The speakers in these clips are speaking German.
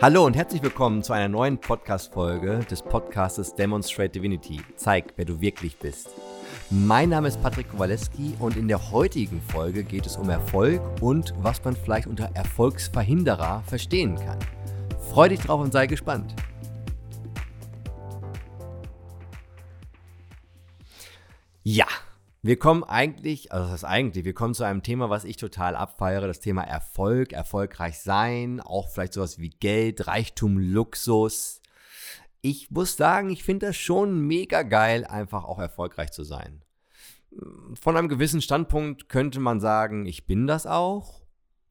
Hallo und herzlich willkommen zu einer neuen Podcast-Folge des Podcastes Demonstrate Divinity. Zeig, wer du wirklich bist. Mein Name ist Patrick Kowaleski und in der heutigen Folge geht es um Erfolg und was man vielleicht unter Erfolgsverhinderer verstehen kann. Freu dich drauf und sei gespannt. Wir kommen eigentlich, also das ist eigentlich, wir kommen zu einem Thema, was ich total abfeiere, das Thema Erfolg, erfolgreich sein, auch vielleicht sowas wie Geld, Reichtum, Luxus. Ich muss sagen, ich finde das schon mega geil, einfach auch erfolgreich zu sein. Von einem gewissen Standpunkt könnte man sagen, ich bin das auch.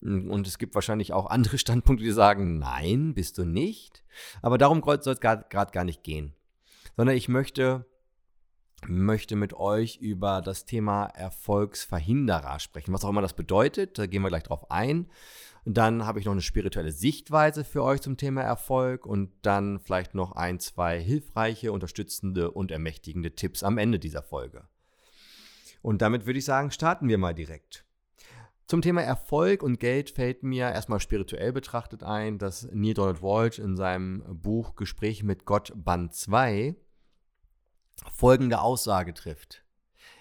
Und es gibt wahrscheinlich auch andere Standpunkte, die sagen, nein, bist du nicht. Aber darum soll es gerade gar nicht gehen. Sondern ich möchte möchte mit euch über das Thema Erfolgsverhinderer sprechen. Was auch immer das bedeutet, da gehen wir gleich drauf ein. dann habe ich noch eine spirituelle Sichtweise für euch zum Thema Erfolg und dann vielleicht noch ein, zwei hilfreiche, unterstützende und ermächtigende Tipps am Ende dieser Folge. Und damit würde ich sagen, starten wir mal direkt. Zum Thema Erfolg und Geld fällt mir erstmal spirituell betrachtet ein, dass Neil Donald Walsh in seinem Buch Gespräche mit Gott Band 2 folgende Aussage trifft.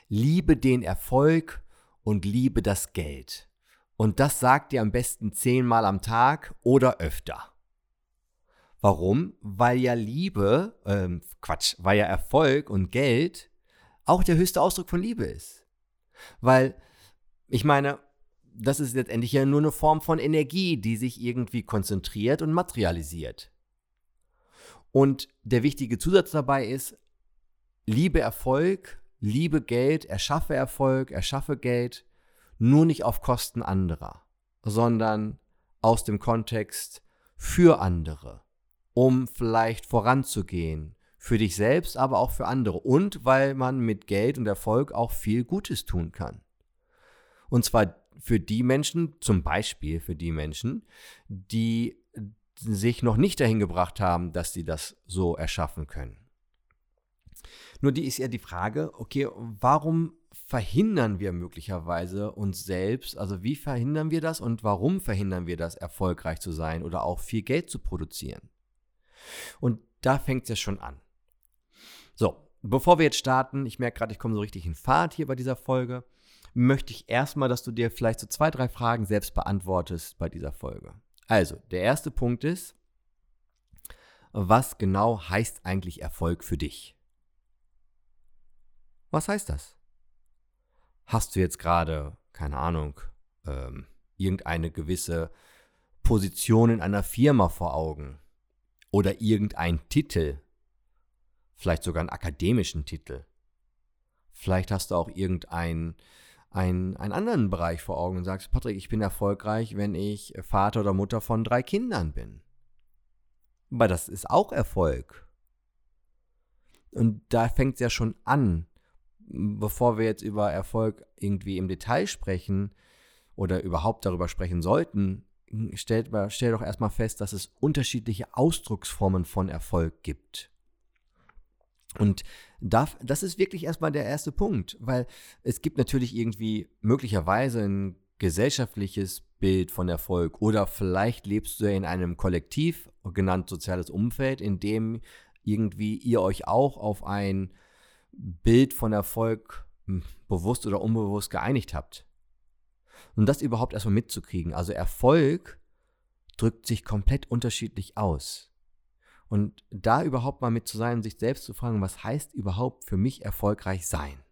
Liebe den Erfolg und liebe das Geld. Und das sagt ihr am besten zehnmal am Tag oder öfter. Warum? Weil ja Liebe, ähm, Quatsch, weil ja Erfolg und Geld auch der höchste Ausdruck von Liebe ist. Weil, ich meine, das ist letztendlich ja nur eine Form von Energie, die sich irgendwie konzentriert und materialisiert. Und der wichtige Zusatz dabei ist, liebe Erfolg, liebe Geld, erschaffe Erfolg, erschaffe Geld, nur nicht auf Kosten anderer, sondern aus dem Kontext für andere, um vielleicht voranzugehen, für dich selbst, aber auch für andere und weil man mit Geld und Erfolg auch viel Gutes tun kann. Und zwar für die Menschen, zum Beispiel für die Menschen, die sich noch nicht dahin gebracht haben, dass sie das so erschaffen können. Nur die ist ja die Frage, okay, warum verhindern wir möglicherweise uns selbst, also wie verhindern wir das und warum verhindern wir das, erfolgreich zu sein oder auch viel Geld zu produzieren? Und da fängt es ja schon an. So, bevor wir jetzt starten, ich merke gerade, ich komme so richtig in Fahrt hier bei dieser Folge, möchte ich erstmal, dass du dir vielleicht so zwei, drei Fragen selbst beantwortest bei dieser Folge. Also, der erste Punkt ist, was genau heißt eigentlich Erfolg für dich? Was heißt das? Hast du jetzt gerade, keine Ahnung, ähm, irgendeine gewisse Position in einer Firma vor Augen oder irgendein Titel, vielleicht sogar einen akademischen Titel. Vielleicht hast du auch irgendeinen einen, einen anderen Bereich vor Augen und sagst, Patrick, ich bin erfolgreich, wenn ich Vater oder Mutter von drei Kindern bin. Aber das ist auch Erfolg. Und da fängt es ja schon an, bevor wir jetzt über Erfolg irgendwie im Detail sprechen oder überhaupt darüber sprechen sollten, stellt, stell doch erstmal fest, dass es unterschiedliche Ausdrucksformen von Erfolg gibt. Und das ist wirklich erstmal der erste Punkt, weil es gibt natürlich irgendwie möglicherweise ein gesellschaftliches Bild von Erfolg oder vielleicht lebst du in einem Kollektiv, genannt soziales Umfeld, in dem irgendwie ihr euch auch auf ein Bild von Erfolg hm, bewusst oder unbewusst geeinigt habt. Und das überhaupt erstmal mitzukriegen. Also Erfolg drückt sich komplett unterschiedlich aus. Und da überhaupt mal mit zu sein sich selbst zu fragen, was heißt überhaupt für mich erfolgreich sein?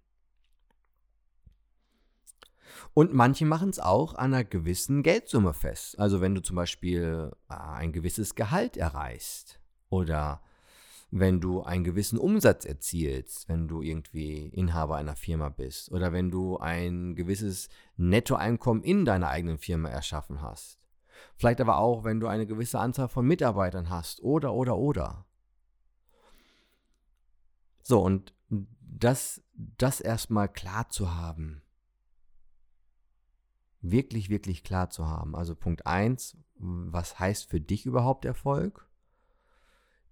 Und manche machen es auch an einer gewissen Geldsumme fest. Also wenn du zum Beispiel äh, ein gewisses Gehalt erreichst oder wenn du einen gewissen Umsatz erzielst, wenn du irgendwie Inhaber einer Firma bist oder wenn du ein gewisses Nettoeinkommen in deiner eigenen Firma erschaffen hast. Vielleicht aber auch, wenn du eine gewisse Anzahl von Mitarbeitern hast oder oder oder. So, und das, das erstmal klar zu haben. Wirklich, wirklich klar zu haben. Also Punkt 1, was heißt für dich überhaupt Erfolg?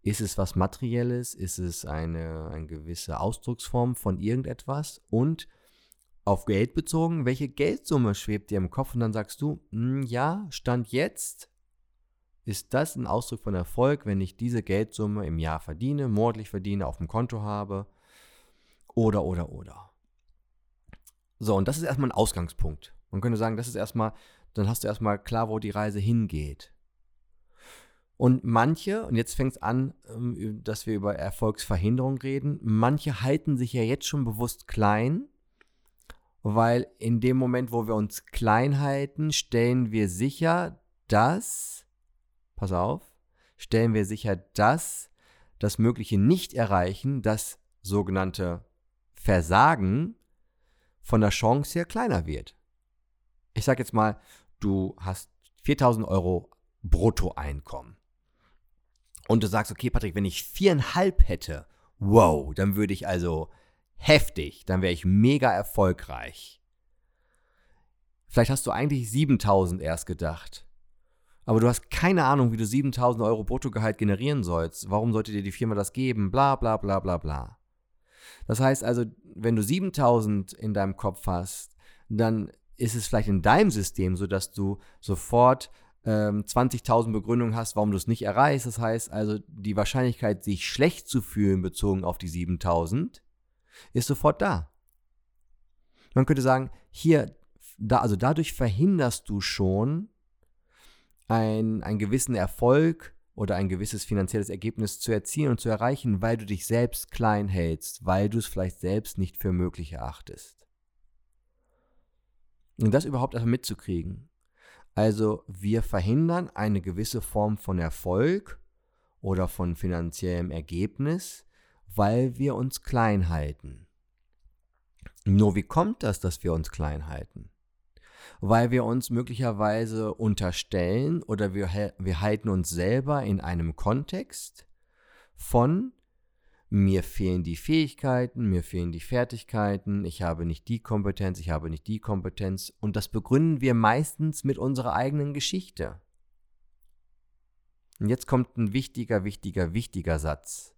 Ist es was Materielles? Ist es eine, eine gewisse Ausdrucksform von irgendetwas? Und auf Geld bezogen, welche Geldsumme schwebt dir im Kopf? Und dann sagst du, hm, ja, Stand jetzt ist das ein Ausdruck von Erfolg, wenn ich diese Geldsumme im Jahr verdiene, monatlich verdiene, auf dem Konto habe oder, oder, oder. So, und das ist erstmal ein Ausgangspunkt. Man könnte sagen, das ist erstmal, dann hast du erstmal klar, wo die Reise hingeht. Und manche, und jetzt fängt es an, ähm, dass wir über Erfolgsverhinderung reden, manche halten sich ja jetzt schon bewusst klein, weil in dem Moment, wo wir uns klein halten, stellen wir sicher, dass, pass auf, stellen wir sicher, dass das mögliche Nicht-Erreichen, das sogenannte Versagen von der Chance her kleiner wird. Ich sage jetzt mal, du hast 4000 Euro Bruttoeinkommen. Und du sagst, okay, Patrick, wenn ich viereinhalb hätte, wow, dann würde ich also heftig, dann wäre ich mega erfolgreich. Vielleicht hast du eigentlich 7000 erst gedacht. Aber du hast keine Ahnung, wie du 7000 Euro Bruttogehalt generieren sollst. Warum sollte dir die Firma das geben? Bla, bla, bla, bla, bla. Das heißt also, wenn du 7000 in deinem Kopf hast, dann ist es vielleicht in deinem System so, dass du sofort ähm, 20.000 Begründungen hast, warum du es nicht erreichst. Das heißt also, die Wahrscheinlichkeit, sich schlecht zu fühlen bezogen auf die 7000, ist sofort da. Man könnte sagen, hier, da, also dadurch verhinderst du schon ein, einen gewissen Erfolg oder ein gewisses finanzielles Ergebnis zu erzielen und zu erreichen, weil du dich selbst klein hältst, weil du es vielleicht selbst nicht für möglich erachtest. Und das überhaupt erstmal mitzukriegen. Also wir verhindern eine gewisse Form von Erfolg oder von finanziellem Ergebnis, weil wir uns klein halten. Nur wie kommt das, dass wir uns klein halten? weil wir uns möglicherweise unterstellen oder wir, wir halten uns selber in einem Kontext von mir fehlen die Fähigkeiten, mir fehlen die Fertigkeiten, ich habe nicht die Kompetenz, ich habe nicht die Kompetenz und das begründen wir meistens mit unserer eigenen Geschichte. Und jetzt kommt ein wichtiger, wichtiger, wichtiger Satz.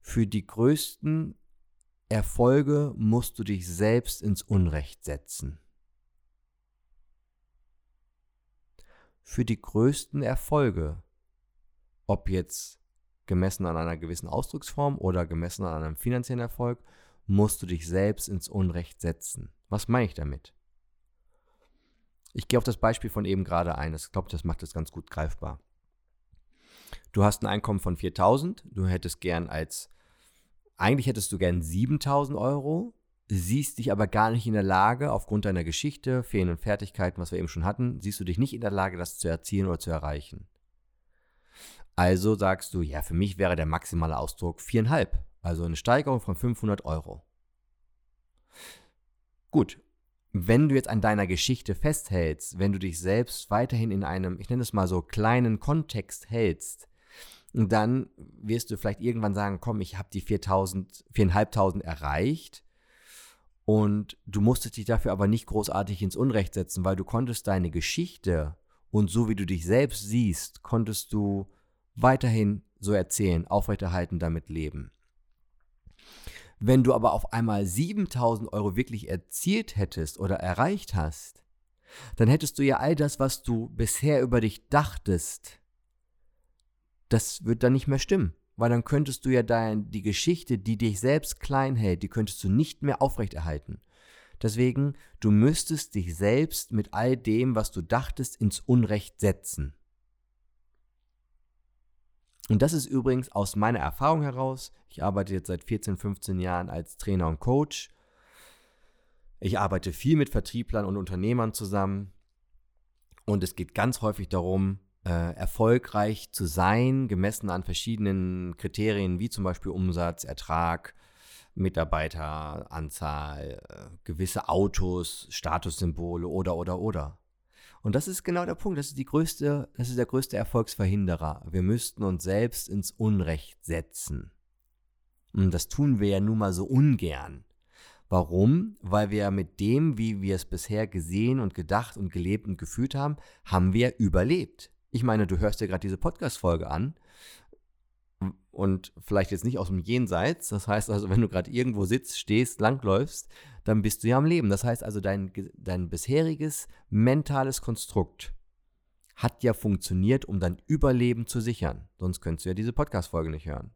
Für die größten Erfolge musst du dich selbst ins Unrecht setzen. Für die größten Erfolge, ob jetzt gemessen an einer gewissen Ausdrucksform oder gemessen an einem finanziellen Erfolg, musst du dich selbst ins Unrecht setzen. Was meine ich damit? Ich gehe auf das Beispiel von eben gerade ein. Ich glaube, das macht es ganz gut greifbar. Du hast ein Einkommen von 4000, du hättest gern als eigentlich hättest du gern 7000 Euro, siehst dich aber gar nicht in der Lage, aufgrund deiner Geschichte, fehlenden Fertigkeiten, was wir eben schon hatten, siehst du dich nicht in der Lage, das zu erzielen oder zu erreichen. Also sagst du, ja, für mich wäre der maximale Ausdruck viereinhalb, also eine Steigerung von 500 Euro. Gut, wenn du jetzt an deiner Geschichte festhältst, wenn du dich selbst weiterhin in einem, ich nenne es mal so, kleinen Kontext hältst, dann wirst du vielleicht irgendwann sagen, komm, ich habe die 4000, 4500 erreicht. Und du musstest dich dafür aber nicht großartig ins Unrecht setzen, weil du konntest deine Geschichte und so wie du dich selbst siehst, konntest du weiterhin so erzählen, aufrechterhalten, damit leben. Wenn du aber auf einmal 7000 Euro wirklich erzielt hättest oder erreicht hast, dann hättest du ja all das, was du bisher über dich dachtest, das wird dann nicht mehr stimmen. Weil dann könntest du ja dein, die Geschichte, die dich selbst klein hält, die könntest du nicht mehr aufrechterhalten. Deswegen, du müsstest dich selbst mit all dem, was du dachtest, ins Unrecht setzen. Und das ist übrigens aus meiner Erfahrung heraus. Ich arbeite jetzt seit 14, 15 Jahren als Trainer und Coach. Ich arbeite viel mit Vertrieblern und Unternehmern zusammen. Und es geht ganz häufig darum, äh, erfolgreich zu sein, gemessen an verschiedenen Kriterien wie zum Beispiel Umsatz, Ertrag, Mitarbeiteranzahl, äh, gewisse Autos, Statussymbole oder oder oder. Und das ist genau der Punkt. Das ist die größte, das ist der größte Erfolgsverhinderer. Wir müssten uns selbst ins Unrecht setzen. Und das tun wir ja nun mal so ungern. Warum? Weil wir mit dem, wie wir es bisher gesehen und gedacht und gelebt und gefühlt haben, haben wir überlebt. Ich meine, du hörst dir gerade diese Podcast-Folge an und vielleicht jetzt nicht aus dem Jenseits. Das heißt also, wenn du gerade irgendwo sitzt, stehst, langläufst, dann bist du ja am Leben. Das heißt also, dein, dein bisheriges mentales Konstrukt hat ja funktioniert, um dein Überleben zu sichern. Sonst könntest du ja diese Podcast-Folge nicht hören.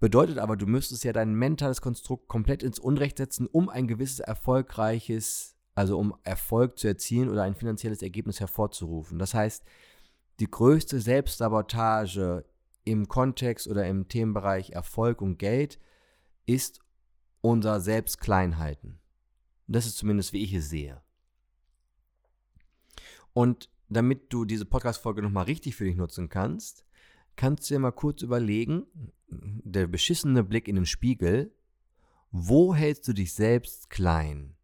Bedeutet aber, du müsstest ja dein mentales Konstrukt komplett ins Unrecht setzen, um ein gewisses erfolgreiches, also um Erfolg zu erzielen oder ein finanzielles Ergebnis hervorzurufen. Das heißt, die größte Selbstsabotage im Kontext oder im Themenbereich Erfolg und Geld ist unser Selbstkleinhalten. Das ist zumindest, wie ich es sehe. Und damit du diese Podcast-Folge nochmal richtig für dich nutzen kannst, kannst du dir mal kurz überlegen, der beschissene Blick in den Spiegel, wo hältst du dich selbst klein?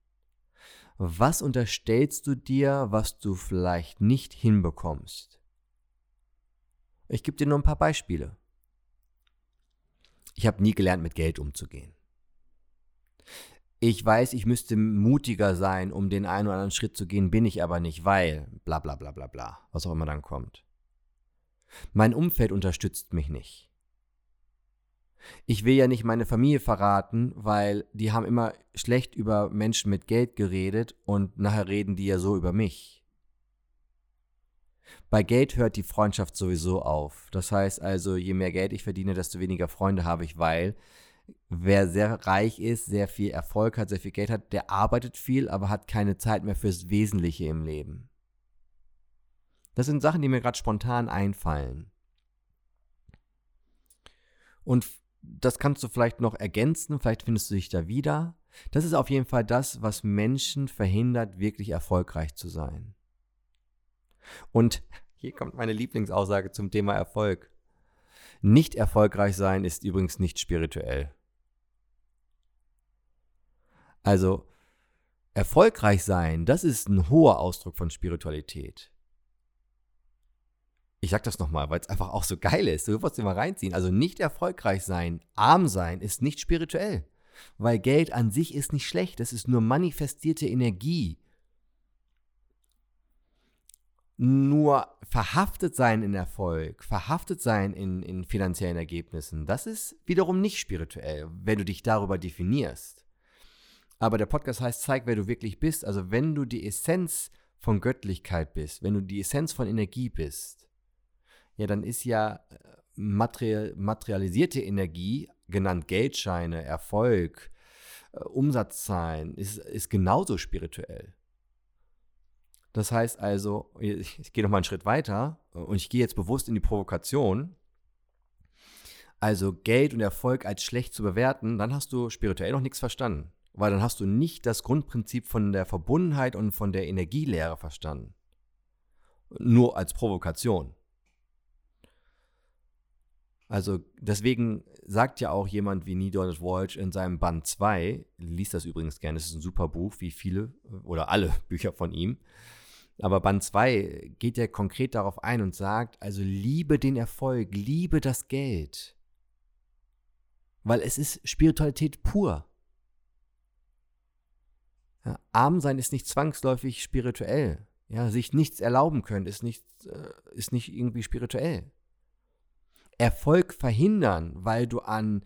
Was unterstellst du dir, was du vielleicht nicht hinbekommst? Ich gebe dir nur ein paar Beispiele. Ich habe nie gelernt, mit Geld umzugehen. Ich weiß, ich müsste mutiger sein, um den einen oder anderen Schritt zu gehen, bin ich aber nicht, weil bla bla bla bla bla, was auch immer dann kommt. Mein Umfeld unterstützt mich nicht. Ich will ja nicht meine Familie verraten, weil die haben immer schlecht über Menschen mit Geld geredet und nachher reden die ja so über mich. Bei Geld hört die Freundschaft sowieso auf. Das heißt also, je mehr Geld ich verdiene, desto weniger Freunde habe ich, weil wer sehr reich ist, sehr viel Erfolg hat, sehr viel Geld hat, der arbeitet viel, aber hat keine Zeit mehr fürs Wesentliche im Leben. Das sind Sachen, die mir gerade spontan einfallen. Und das kannst du vielleicht noch ergänzen, vielleicht findest du dich da wieder. Das ist auf jeden Fall das, was Menschen verhindert, wirklich erfolgreich zu sein. Und hier kommt meine Lieblingsaussage zum Thema Erfolg. Nicht erfolgreich sein ist übrigens nicht spirituell. Also erfolgreich sein, das ist ein hoher Ausdruck von Spiritualität. Ich sag das nochmal, weil es einfach auch so geil ist. Du wirst mal reinziehen. Also nicht erfolgreich sein, arm sein, ist nicht spirituell. Weil Geld an sich ist nicht schlecht. Das ist nur manifestierte Energie. Nur verhaftet sein in Erfolg, verhaftet sein in, in finanziellen Ergebnissen, das ist wiederum nicht spirituell, wenn du dich darüber definierst. Aber der Podcast heißt, zeig, wer du wirklich bist. Also wenn du die Essenz von Göttlichkeit bist, wenn du die Essenz von Energie bist, ja, dann ist ja äh, material, materialisierte Energie, genannt Geldscheine, Erfolg, äh, Umsatzzahlen, ist, ist genauso spirituell. Das heißt also, ich, ich gehe noch mal einen Schritt weiter und ich gehe jetzt bewusst in die Provokation. Also Geld und Erfolg als schlecht zu bewerten, dann hast du spirituell noch nichts verstanden. Weil dann hast du nicht das Grundprinzip von der Verbundenheit und von der Energielehre verstanden. Nur als Provokation. Also deswegen sagt ja auch jemand wie Neil Donald Walsh in seinem Band 2, liest das übrigens gerne, es ist ein super Buch, wie viele oder alle Bücher von ihm. Aber Band 2 geht ja konkret darauf ein und sagt, also liebe den Erfolg, liebe das Geld. Weil es ist Spiritualität pur. Ja, arm sein ist nicht zwangsläufig spirituell. Ja, sich nichts erlauben können ist nicht, äh, ist nicht irgendwie spirituell. Erfolg verhindern, weil du an,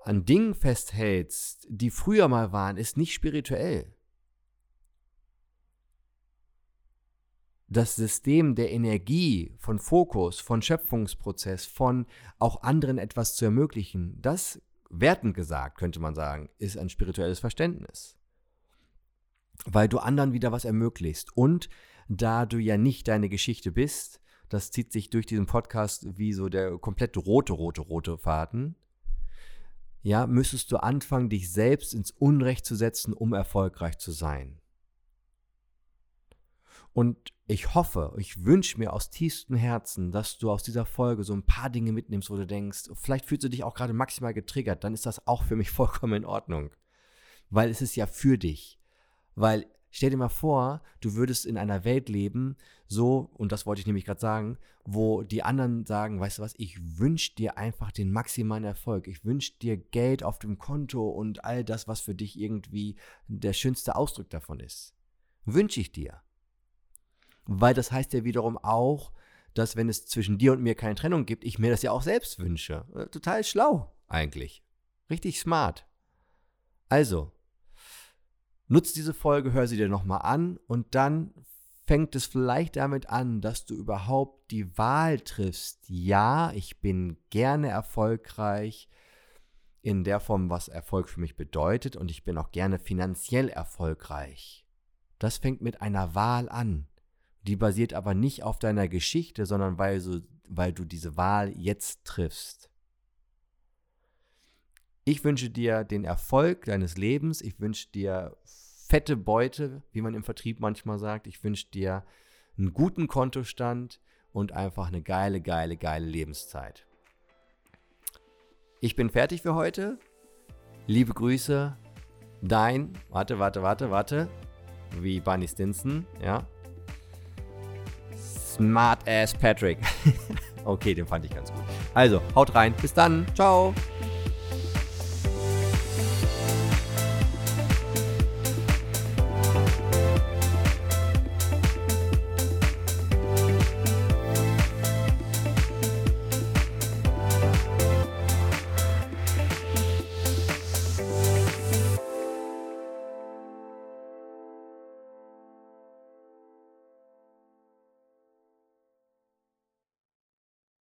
an Dingen festhältst, die früher mal waren, ist nicht spirituell. Das System der Energie, von Fokus, von Schöpfungsprozess, von auch anderen etwas zu ermöglichen, das, wertend gesagt, könnte man sagen, ist ein spirituelles Verständnis weil du anderen wieder was ermöglicht. Und da du ja nicht deine Geschichte bist, das zieht sich durch diesen Podcast wie so der komplett rote, rote, rote Faden, ja, müsstest du anfangen, dich selbst ins Unrecht zu setzen, um erfolgreich zu sein. Und ich hoffe, ich wünsche mir aus tiefstem Herzen, dass du aus dieser Folge so ein paar Dinge mitnimmst, wo du denkst, vielleicht fühlst du dich auch gerade maximal getriggert, dann ist das auch für mich vollkommen in Ordnung. Weil es ist ja für dich. Weil stell dir mal vor, du würdest in einer Welt leben, so, und das wollte ich nämlich gerade sagen, wo die anderen sagen, weißt du was, ich wünsche dir einfach den maximalen Erfolg. Ich wünsche dir Geld auf dem Konto und all das, was für dich irgendwie der schönste Ausdruck davon ist. Wünsche ich dir. Weil das heißt ja wiederum auch, dass wenn es zwischen dir und mir keine Trennung gibt, ich mir das ja auch selbst wünsche. Äh, total schlau eigentlich. Richtig smart. Also, Nutz diese Folge, hör sie dir nochmal an und dann fängt es vielleicht damit an, dass du überhaupt die Wahl triffst. Ja, ich bin gerne erfolgreich in der Form, was Erfolg für mich bedeutet und ich bin auch gerne finanziell erfolgreich. Das fängt mit einer Wahl an. Die basiert aber nicht auf deiner Geschichte, sondern weil, so, weil du diese Wahl jetzt triffst. Ich wünsche dir den Erfolg deines Lebens. Ich wünsche dir fette Beute, wie man im Vertrieb manchmal sagt. Ich wünsche dir einen guten Kontostand und einfach eine geile, geile, geile Lebenszeit. Ich bin fertig für heute. Liebe Grüße. Dein, warte, warte, warte, warte. Wie Barney Stinson, ja. Smart Ass Patrick. okay, den fand ich ganz gut. Also, haut rein. Bis dann. Ciao.